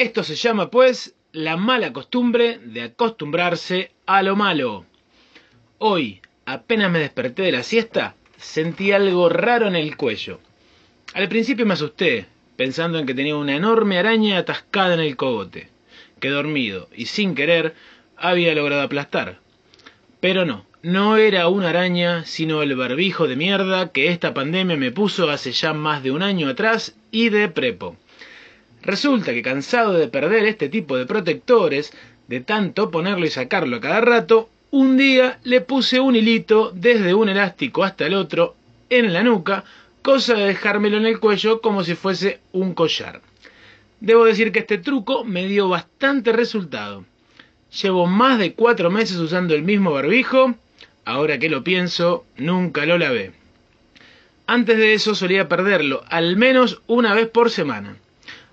Esto se llama, pues, la mala costumbre de acostumbrarse a lo malo. Hoy, apenas me desperté de la siesta, sentí algo raro en el cuello. Al principio me asusté, pensando en que tenía una enorme araña atascada en el cogote, que dormido y sin querer había logrado aplastar. Pero no, no era una araña, sino el barbijo de mierda que esta pandemia me puso hace ya más de un año atrás y de prepo. Resulta que cansado de perder este tipo de protectores, de tanto ponerlo y sacarlo a cada rato, un día le puse un hilito desde un elástico hasta el otro en la nuca, cosa de dejármelo en el cuello como si fuese un collar. Debo decir que este truco me dio bastante resultado. Llevo más de cuatro meses usando el mismo barbijo, ahora que lo pienso, nunca lo lavé. Antes de eso solía perderlo al menos una vez por semana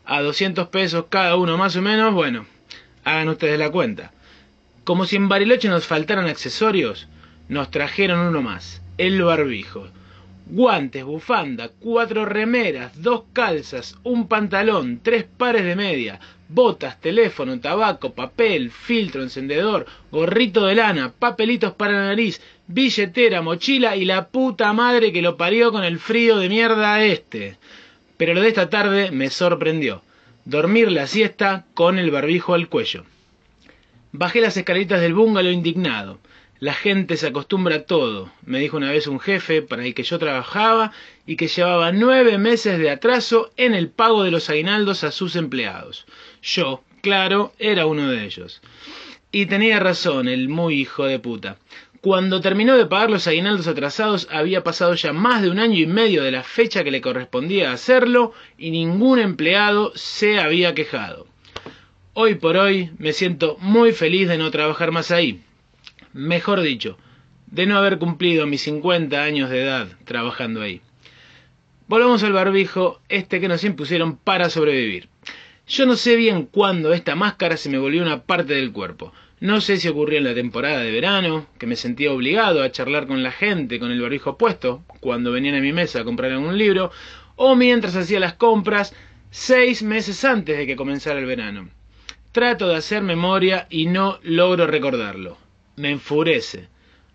a 200 pesos cada uno más o menos, bueno, hagan ustedes la cuenta. Como si en Bariloche nos faltaran accesorios, nos trajeron uno más, el barbijo. Guantes, bufanda, cuatro remeras, dos calzas, un pantalón, tres pares de media, botas, teléfono, tabaco, papel, filtro, encendedor, gorrito de lana, papelitos para la nariz, billetera, mochila y la puta madre que lo parió con el frío de mierda este. Pero lo de esta tarde me sorprendió. Dormir la siesta con el barbijo al cuello. Bajé las escaleras del bungalow indignado. La gente se acostumbra a todo, me dijo una vez un jefe para el que yo trabajaba y que llevaba nueve meses de atraso en el pago de los aguinaldos a sus empleados. Yo, claro, era uno de ellos. Y tenía razón, el muy hijo de puta. Cuando terminó de pagar los aguinaldos atrasados había pasado ya más de un año y medio de la fecha que le correspondía hacerlo y ningún empleado se había quejado. Hoy por hoy me siento muy feliz de no trabajar más ahí. Mejor dicho, de no haber cumplido mis 50 años de edad trabajando ahí. Volvamos al barbijo, este que nos impusieron para sobrevivir. Yo no sé bien cuándo esta máscara se me volvió una parte del cuerpo. No sé si ocurrió en la temporada de verano, que me sentía obligado a charlar con la gente con el barbijo puesto, cuando venían a mi mesa a comprar algún libro, o mientras hacía las compras seis meses antes de que comenzara el verano. Trato de hacer memoria y no logro recordarlo. Me enfurece,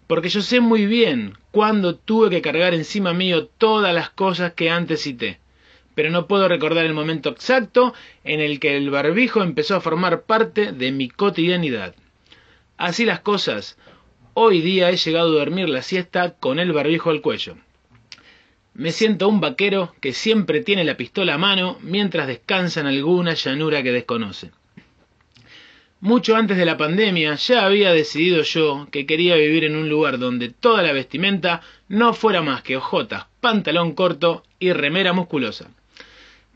porque yo sé muy bien cuándo tuve que cargar encima mío todas las cosas que antes cité, pero no puedo recordar el momento exacto en el que el barbijo empezó a formar parte de mi cotidianidad. Así las cosas, hoy día he llegado a dormir la siesta con el barbijo al cuello. Me siento un vaquero que siempre tiene la pistola a mano mientras descansa en alguna llanura que desconoce. Mucho antes de la pandemia ya había decidido yo que quería vivir en un lugar donde toda la vestimenta no fuera más que hojotas, pantalón corto y remera musculosa.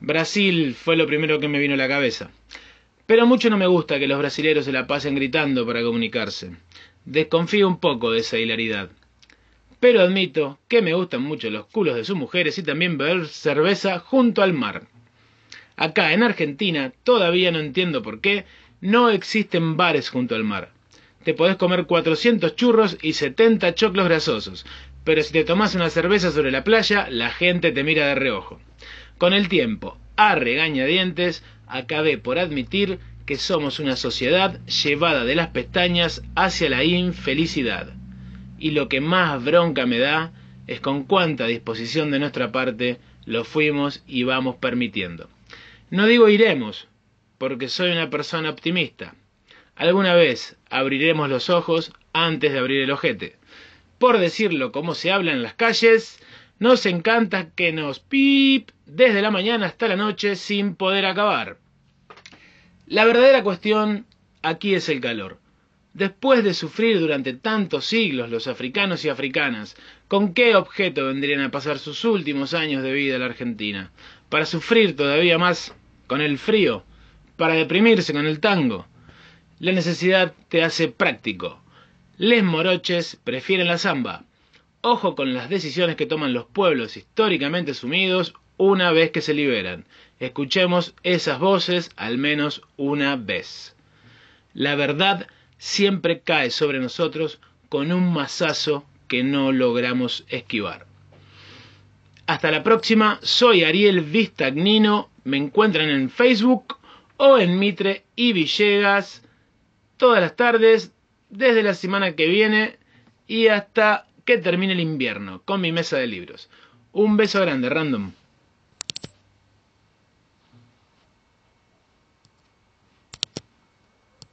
Brasil fue lo primero que me vino a la cabeza. Pero mucho no me gusta que los brasileros se la pasen gritando para comunicarse. Desconfío un poco de esa hilaridad. Pero admito que me gustan mucho los culos de sus mujeres y también beber cerveza junto al mar. Acá en Argentina todavía no entiendo por qué no existen bares junto al mar. Te podés comer 400 churros y 70 choclos grasosos, pero si te tomas una cerveza sobre la playa, la gente te mira de reojo. Con el tiempo, a regañadientes, acabé por admitir que somos una sociedad llevada de las pestañas hacia la infelicidad. Y lo que más bronca me da es con cuánta disposición de nuestra parte lo fuimos y vamos permitiendo. No digo iremos, porque soy una persona optimista. Alguna vez abriremos los ojos antes de abrir el ojete. Por decirlo como se habla en las calles, nos encanta que nos pip desde la mañana hasta la noche sin poder acabar. La verdadera cuestión aquí es el calor. Después de sufrir durante tantos siglos los africanos y africanas, ¿con qué objeto vendrían a pasar sus últimos años de vida a la Argentina? ¿Para sufrir todavía más con el frío? ¿Para deprimirse con el tango? La necesidad te hace práctico. Les moroches prefieren la samba. Ojo con las decisiones que toman los pueblos históricamente sumidos una vez que se liberan. Escuchemos esas voces al menos una vez. La verdad siempre cae sobre nosotros con un mazazo que no logramos esquivar. Hasta la próxima, soy Ariel Vistagnino, me encuentran en Facebook o en Mitre y Villegas todas las tardes desde la semana que viene y hasta que termine el invierno con mi mesa de libros. Un beso grande, random.